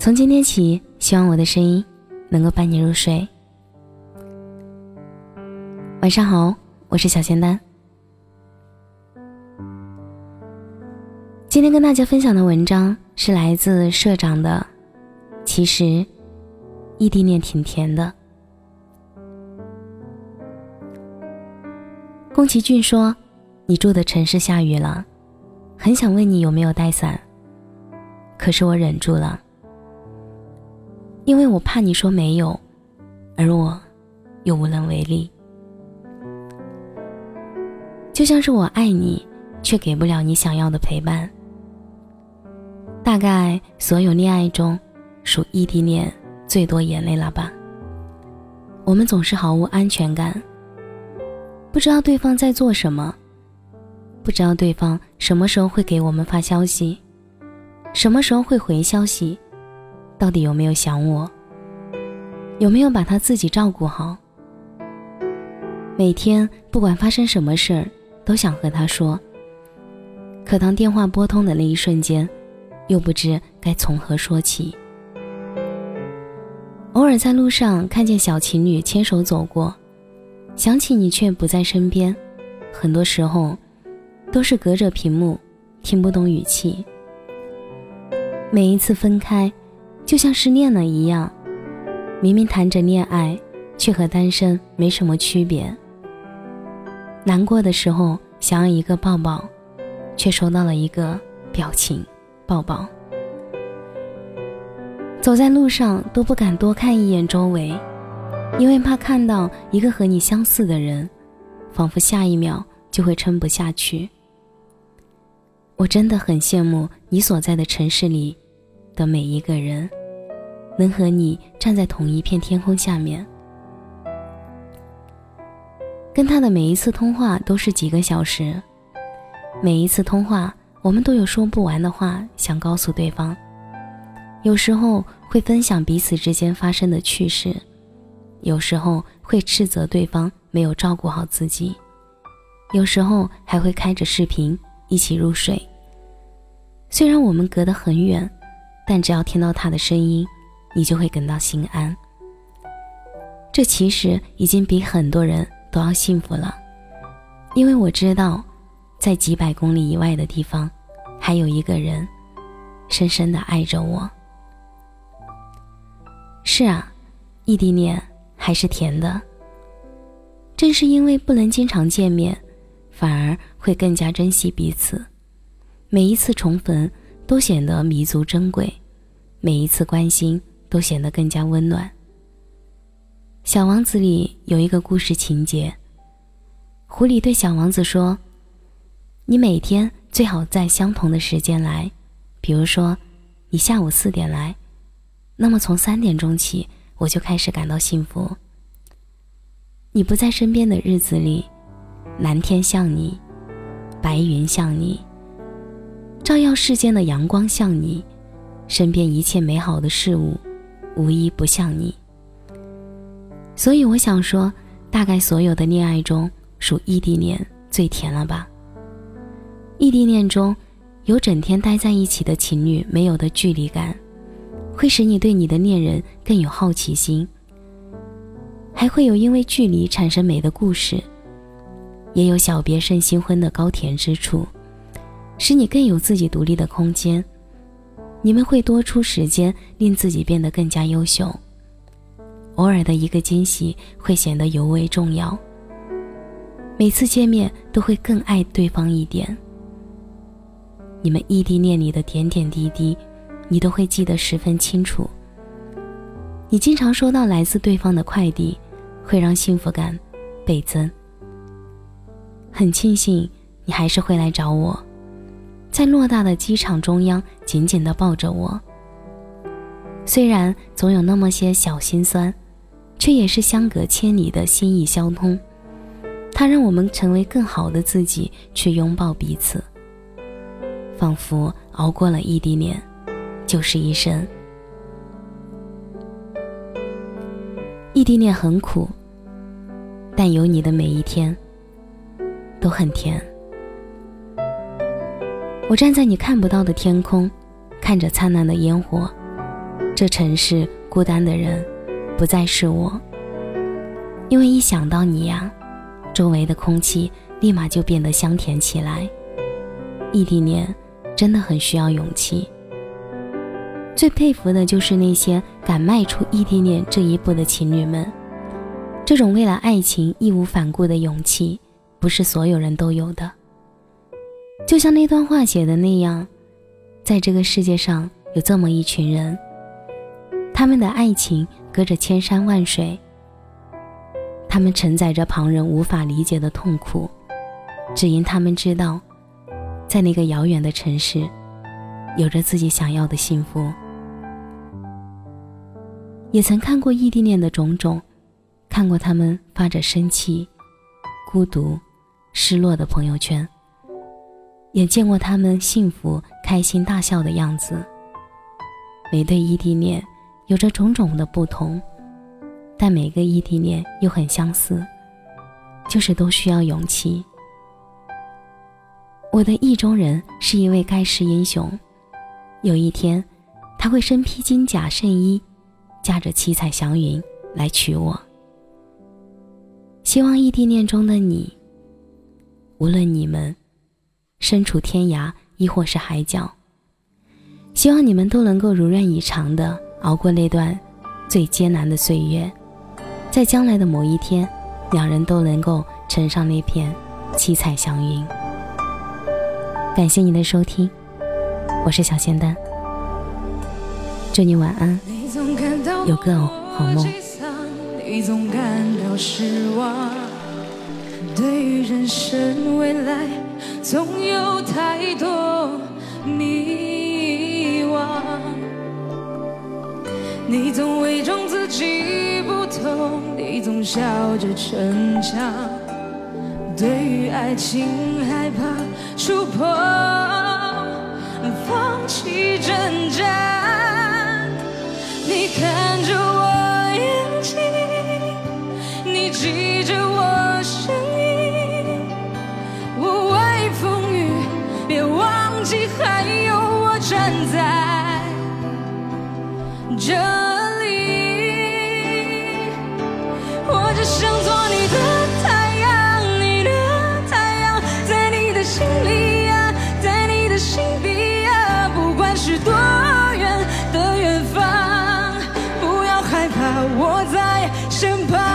从今天起，希望我的声音能够伴你入睡。晚上好，我是小仙丹。今天跟大家分享的文章是来自社长的。其实，异地恋挺甜的。宫崎骏说：“你住的城市下雨了，很想问你有没有带伞，可是我忍住了。”因为我怕你说没有，而我又无能为力。就像是我爱你，却给不了你想要的陪伴。大概所有恋爱中，属异地恋最多眼泪了吧？我们总是毫无安全感，不知道对方在做什么，不知道对方什么时候会给我们发消息，什么时候会回消息。到底有没有想我？有没有把他自己照顾好？每天不管发生什么事儿，都想和他说。可当电话拨通的那一瞬间，又不知该从何说起。偶尔在路上看见小情侣牵手走过，想起你却不在身边，很多时候都是隔着屏幕，听不懂语气。每一次分开。就像失恋了一样，明明谈着恋爱，却和单身没什么区别。难过的时候想要一个抱抱，却收到了一个表情抱抱。走在路上都不敢多看一眼周围，因为怕看到一个和你相似的人，仿佛下一秒就会撑不下去。我真的很羡慕你所在的城市里的每一个人。能和你站在同一片天空下面，跟他的每一次通话都是几个小时，每一次通话我们都有说不完的话想告诉对方，有时候会分享彼此之间发生的趣事，有时候会斥责对方没有照顾好自己，有时候还会开着视频一起入睡。虽然我们隔得很远，但只要听到他的声音。你就会感到心安。这其实已经比很多人都要幸福了，因为我知道，在几百公里以外的地方，还有一个人，深深的爱着我。是啊，异地恋还是甜的。正是因为不能经常见面，反而会更加珍惜彼此。每一次重逢都显得弥足珍贵，每一次关心。都显得更加温暖。《小王子》里有一个故事情节，狐狸对小王子说：“你每天最好在相同的时间来，比如说，你下午四点来，那么从三点钟起，我就开始感到幸福。你不在身边的日子里，蓝天像你，白云像你，照耀世间的阳光像你，身边一切美好的事物。”无一不像你，所以我想说，大概所有的恋爱中，属异地恋最甜了吧。异地恋中，有整天待在一起的情侣没有的距离感，会使你对你的恋人更有好奇心，还会有因为距离产生美的故事，也有小别胜新婚的高甜之处，使你更有自己独立的空间。你们会多出时间，令自己变得更加优秀。偶尔的一个惊喜会显得尤为重要。每次见面都会更爱对方一点。你们异地恋里的点点滴滴，你都会记得十分清楚。你经常收到来自对方的快递，会让幸福感倍增。很庆幸你还是会来找我。在偌大的机场中央，紧紧地抱着我。虽然总有那么些小心酸，却也是相隔千里的心意相通。它让我们成为更好的自己，去拥抱彼此。仿佛熬过了异地恋，就是一生。异地恋很苦，但有你的每一天，都很甜。我站在你看不到的天空，看着灿烂的烟火，这城市孤单的人，不再是我。因为一想到你呀，周围的空气立马就变得香甜起来。异地恋真的很需要勇气。最佩服的就是那些敢迈出异地恋这一步的情侣们。这种为了爱情义无反顾的勇气，不是所有人都有的。就像那段话写的那样，在这个世界上有这么一群人，他们的爱情隔着千山万水。他们承载着旁人无法理解的痛苦，只因他们知道，在那个遥远的城市，有着自己想要的幸福。也曾看过异地恋的种种，看过他们发着生气、孤独、失落的朋友圈，也见过他们幸福、开心、大笑的样子。每对异地恋有着种种的不同。但每个异地恋又很相似，就是都需要勇气。我的意中人是一位盖世英雄，有一天，他会身披金甲圣衣，驾着七彩祥云来娶我。希望异地恋中的你，无论你们身处天涯亦或是海角，希望你们都能够如愿以偿的熬过那段最艰难的岁月。在将来的某一天，两人都能够乘上那片七彩祥云。感谢你的收听，我是小仙丹，祝你晚安，有个好梦。对于人生未来，总有太多迷惘。你总伪装自己不痛，你总笑着逞强。对于爱情害怕触碰，放弃挣扎。你看着我我在身旁。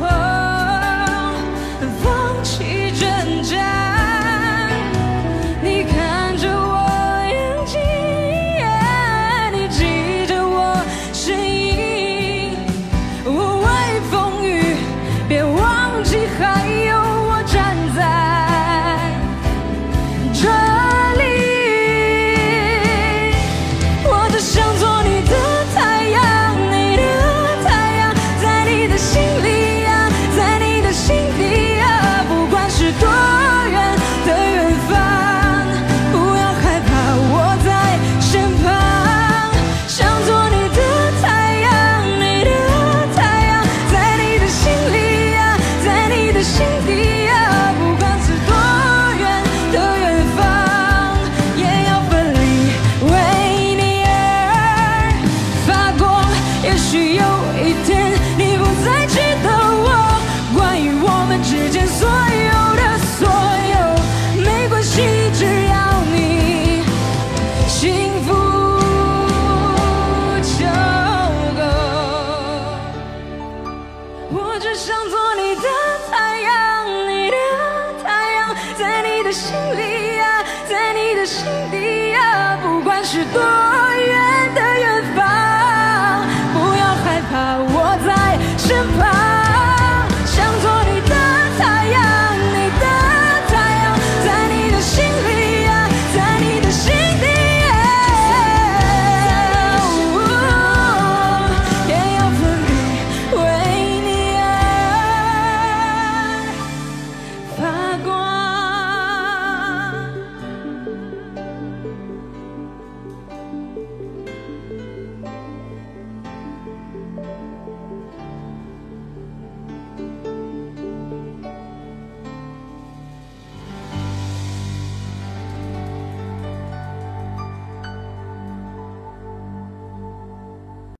我